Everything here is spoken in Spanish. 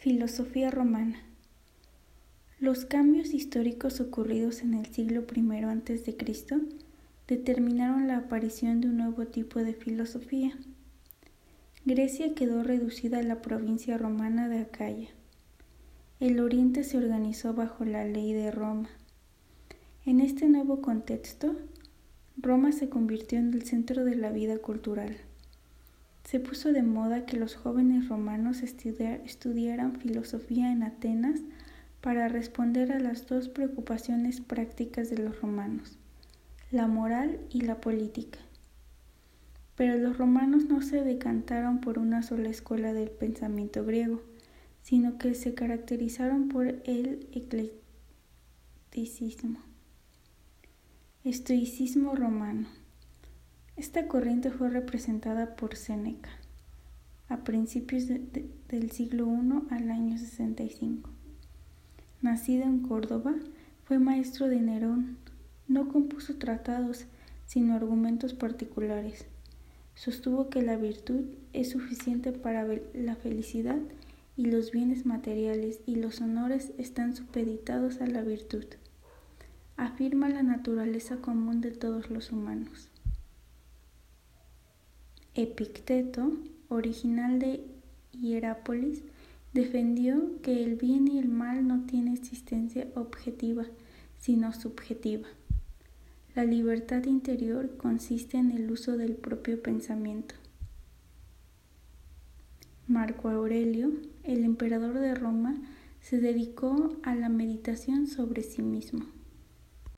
Filosofía romana. Los cambios históricos ocurridos en el siglo I a.C. determinaron la aparición de un nuevo tipo de filosofía. Grecia quedó reducida a la provincia romana de Acaya. El oriente se organizó bajo la ley de Roma. En este nuevo contexto, Roma se convirtió en el centro de la vida cultural se puso de moda que los jóvenes romanos estudiaran filosofía en Atenas para responder a las dos preocupaciones prácticas de los romanos, la moral y la política. Pero los romanos no se decantaron por una sola escuela del pensamiento griego, sino que se caracterizaron por el eclecticismo, estoicismo romano. Esta corriente fue representada por Séneca a principios del siglo I al año 65. Nacido en Córdoba, fue maestro de Nerón. No compuso tratados, sino argumentos particulares. Sostuvo que la virtud es suficiente para la felicidad y los bienes materiales y los honores están supeditados a la virtud. Afirma la naturaleza común de todos los humanos. Epicteto, original de Hierápolis, defendió que el bien y el mal no tienen existencia objetiva, sino subjetiva. La libertad interior consiste en el uso del propio pensamiento. Marco Aurelio, el emperador de Roma, se dedicó a la meditación sobre sí mismo.